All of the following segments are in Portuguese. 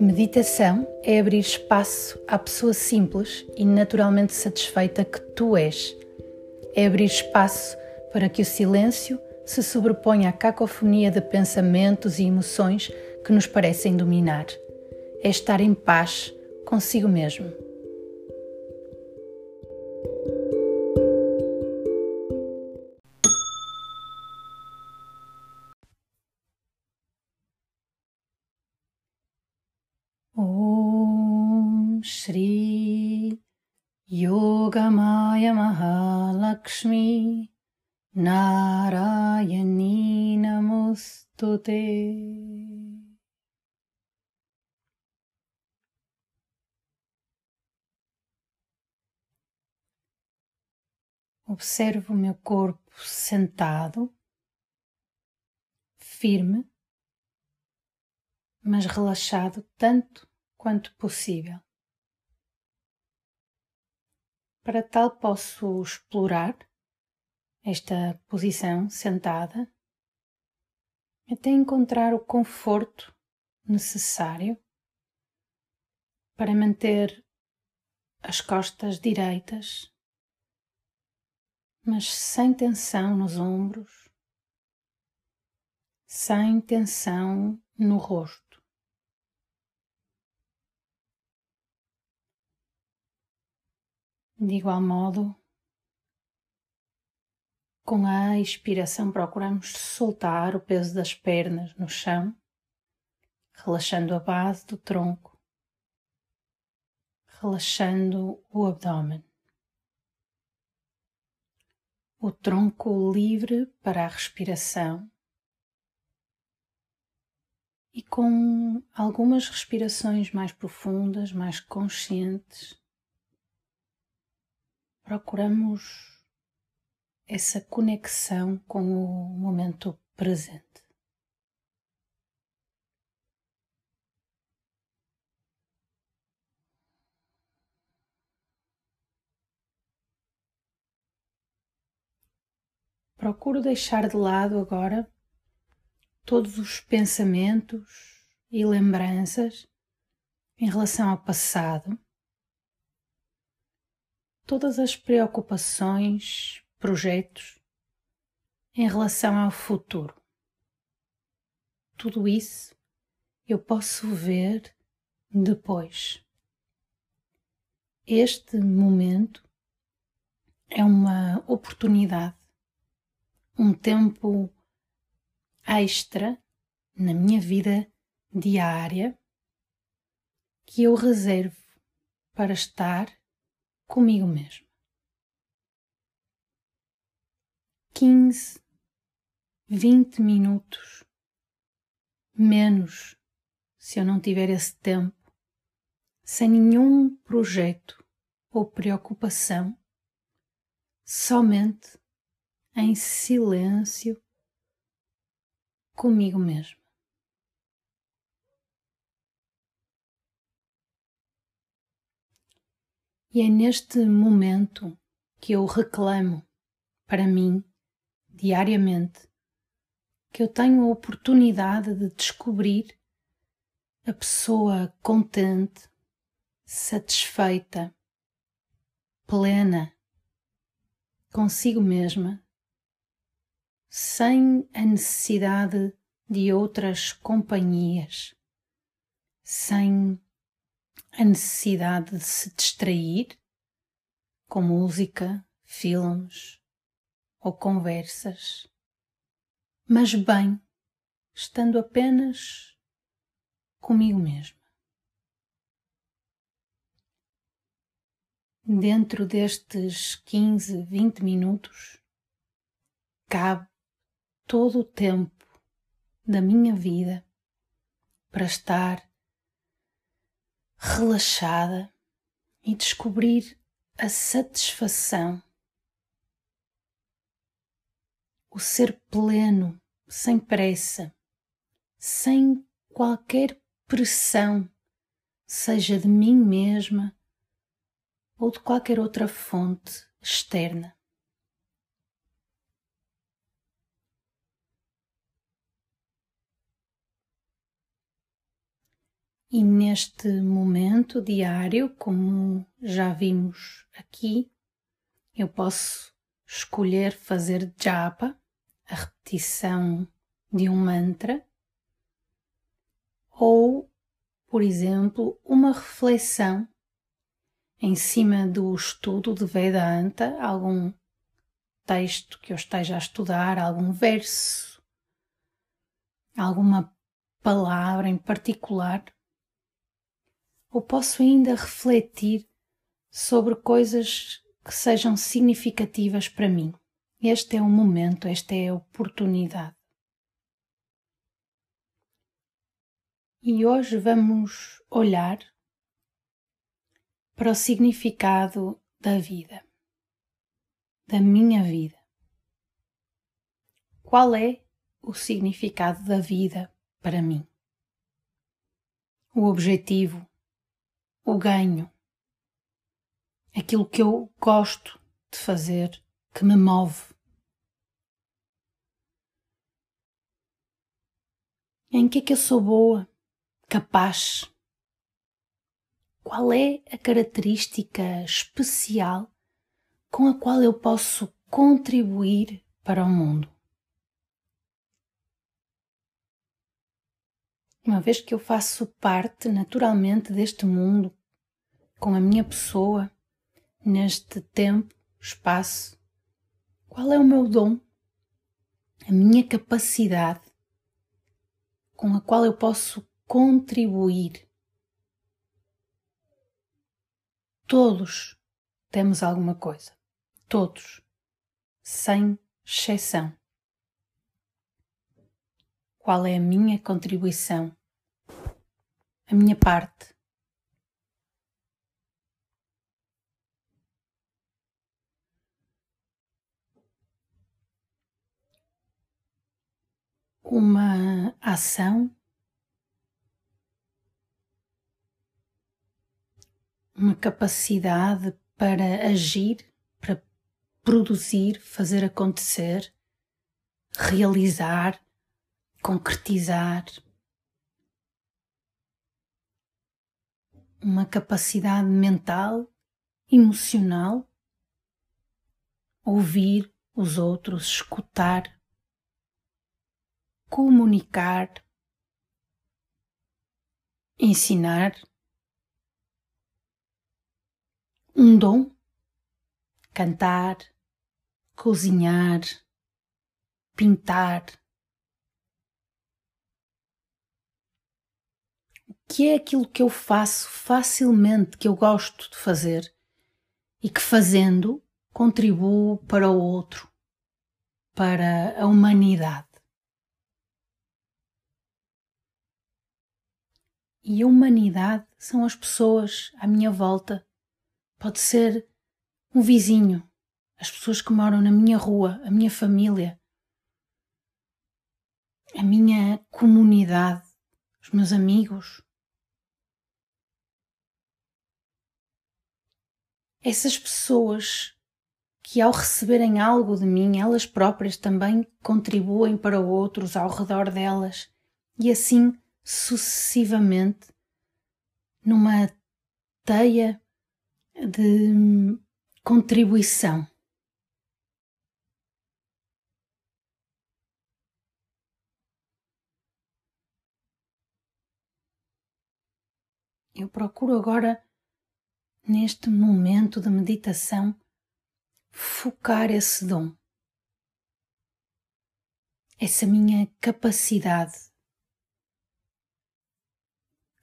Meditação é abrir espaço à pessoa simples e naturalmente satisfeita que tu és. É abrir espaço para que o silêncio se sobreponha à cacofonia de pensamentos e emoções que nos parecem dominar. É estar em paz consigo mesmo. Shri Yogamaya Mahalakshmi Narayani Namostute Observo o meu corpo sentado, firme, mas relaxado tanto quanto possível. Para tal, posso explorar esta posição sentada até encontrar o conforto necessário para manter as costas direitas mas sem tensão nos ombros, sem tensão no rosto. De igual modo, com a expiração procuramos soltar o peso das pernas no chão, relaxando a base do tronco, relaxando o abdômen. O tronco livre para a respiração e com algumas respirações mais profundas, mais conscientes, procuramos essa conexão com o momento presente. Procuro deixar de lado agora todos os pensamentos e lembranças em relação ao passado, todas as preocupações, projetos em relação ao futuro. Tudo isso eu posso ver depois. Este momento é uma oportunidade um tempo extra na minha vida diária que eu reservo para estar comigo mesmo. 15, 20 minutos, menos se eu não tiver esse tempo, sem nenhum projeto ou preocupação, somente em silêncio comigo mesmo. E é neste momento que eu reclamo para mim, diariamente, que eu tenho a oportunidade de descobrir a pessoa contente, satisfeita, plena consigo mesma sem a necessidade de outras companhias, sem a necessidade de se distrair com música, filmes ou conversas, mas bem, estando apenas comigo mesmo. Dentro destes 15, 20 minutos, cabe todo o tempo da minha vida para estar relaxada e descobrir a satisfação, o ser pleno, sem pressa, sem qualquer pressão, seja de mim mesma ou de qualquer outra fonte externa. E neste momento diário, como já vimos aqui, eu posso escolher fazer japa, a repetição de um mantra, ou, por exemplo, uma reflexão em cima do estudo de Vedanta, algum texto que eu esteja a estudar, algum verso, alguma palavra em particular, ou posso ainda refletir sobre coisas que sejam significativas para mim. Este é o momento, esta é a oportunidade. E hoje vamos olhar para o significado da vida, da minha vida. Qual é o significado da vida para mim? O objetivo, o ganho, aquilo que eu gosto de fazer, que me move. Em que é que eu sou boa, capaz? Qual é a característica especial com a qual eu posso contribuir para o mundo? Uma vez que eu faço parte naturalmente deste mundo, com a minha pessoa, neste tempo, espaço, qual é o meu dom, a minha capacidade com a qual eu posso contribuir. Todos temos alguma coisa, todos, sem exceção. Qual é a minha contribuição, a minha parte? Uma ação, uma capacidade para agir, para produzir, fazer acontecer, realizar, concretizar. Uma capacidade mental, emocional, ouvir os outros, escutar comunicar, ensinar, um dom, cantar, cozinhar, pintar. O que é aquilo que eu faço facilmente, que eu gosto de fazer e que fazendo contribuo para o outro, para a humanidade? E a humanidade são as pessoas à minha volta. Pode ser um vizinho, as pessoas que moram na minha rua, a minha família, a minha comunidade, os meus amigos. Essas pessoas que, ao receberem algo de mim, elas próprias também contribuem para outros ao redor delas e assim sucessivamente numa teia de contribuição. Eu procuro agora, neste momento de meditação, focar esse dom, essa minha capacidade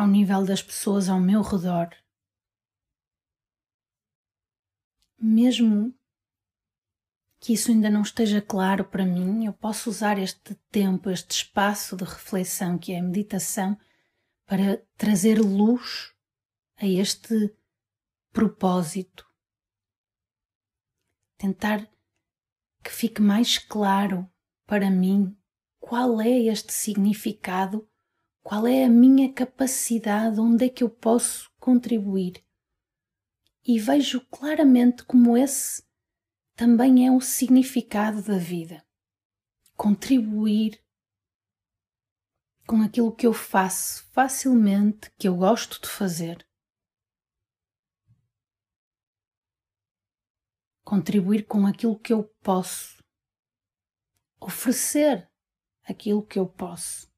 ao nível das pessoas ao meu redor. Mesmo que isso ainda não esteja claro para mim, eu posso usar este tempo, este espaço de reflexão que é a meditação, para trazer luz a este propósito. Tentar que fique mais claro para mim qual é este significado qual é a minha capacidade? Onde é que eu posso contribuir? E vejo claramente como esse também é o significado da vida. Contribuir com aquilo que eu faço facilmente, que eu gosto de fazer. Contribuir com aquilo que eu posso. Oferecer aquilo que eu posso.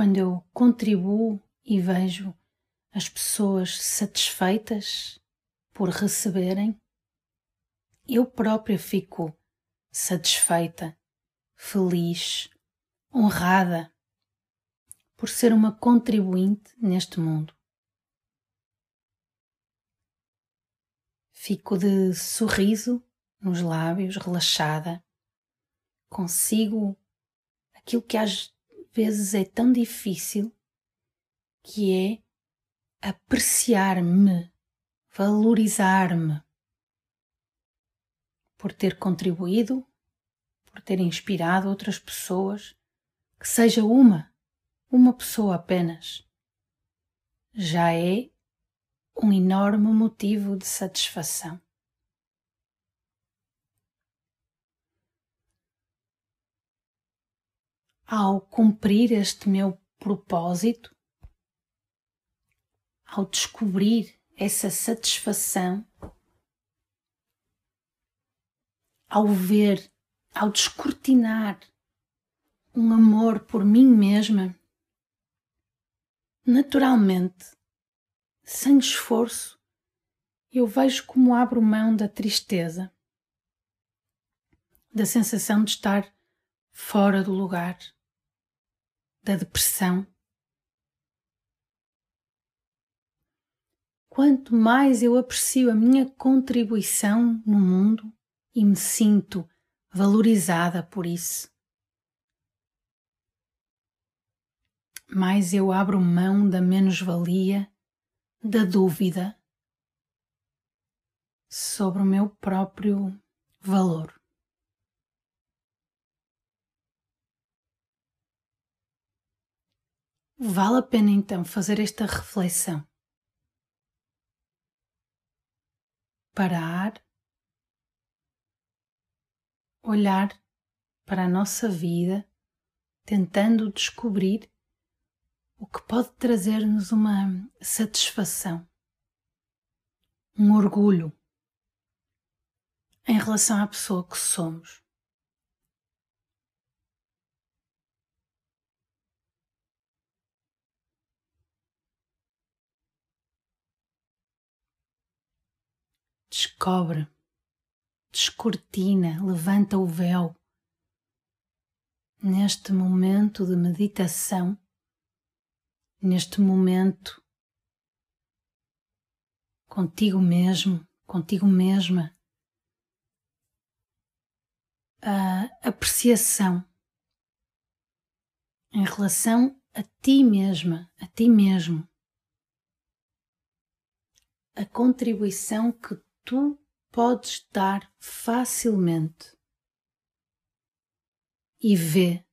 Quando eu contribuo e vejo as pessoas satisfeitas por receberem, eu própria fico satisfeita, feliz, honrada por ser uma contribuinte neste mundo. Fico de sorriso nos lábios, relaxada. Consigo aquilo que às vezes é tão difícil, que é apreciar-me, valorizar-me por ter contribuído, por ter inspirado outras pessoas, que seja uma, uma pessoa apenas, já é um enorme motivo de satisfação. Ao cumprir este meu propósito, ao descobrir essa satisfação, ao ver, ao descortinar um amor por mim mesma, naturalmente, sem esforço, eu vejo como abro mão da tristeza, da sensação de estar fora do lugar, da depressão quanto mais eu aprecio a minha contribuição no mundo e me sinto valorizada por isso. Mais eu abro mão da menos-valia, da dúvida sobre o meu próprio valor. Vale a pena então fazer esta reflexão. parar, olhar para a nossa vida, tentando descobrir o que pode trazer-nos uma satisfação, um orgulho em relação à pessoa que somos. Descobre, descortina, levanta o véu. Neste momento de meditação, neste momento contigo mesmo, contigo mesma, a apreciação em relação a ti mesma, a ti mesmo, a contribuição que tu podes dar facilmente. E vê,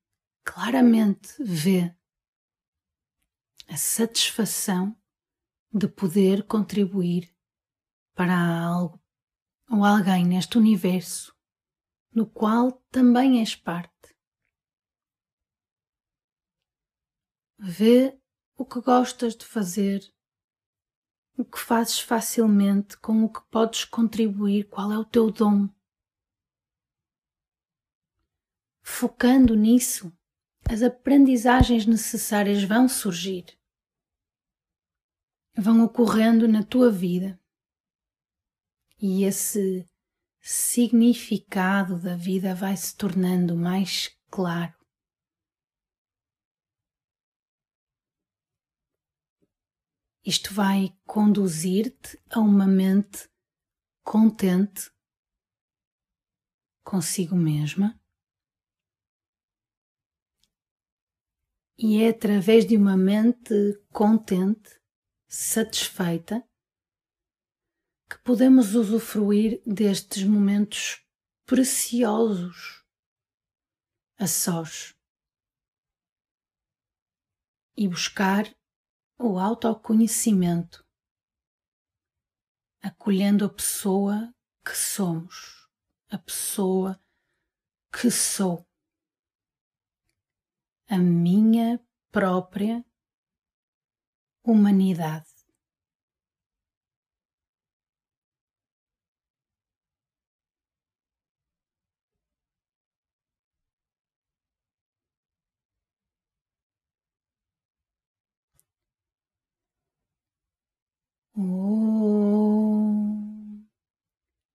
claramente vê, a satisfação de poder contribuir para algo ou alguém neste universo no qual também és parte. Vê o que gostas de fazer o que fazes facilmente, com o que podes contribuir, qual é o teu dom. Focando nisso, as aprendizagens necessárias vão surgir, vão ocorrendo na tua vida e esse significado da vida vai se tornando mais claro. Isto vai conduzir-te a uma mente contente consigo mesma. E é através de uma mente contente, satisfeita, que podemos usufruir destes momentos preciosos a sós e buscar o autoconhecimento, acolhendo a pessoa que somos, a pessoa que sou, a minha própria humanidade.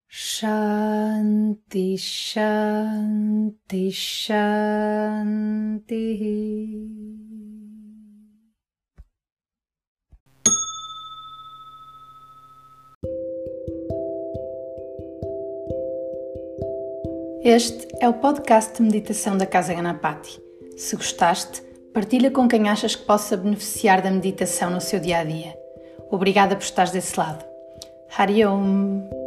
Shanti, Shanti, Shanti. Este é o podcast de meditação da Casa Ganapati. Se gostaste, partilha com quem achas que possa beneficiar da meditação no seu dia a dia. Obrigada por estares desse lado. Hari Om.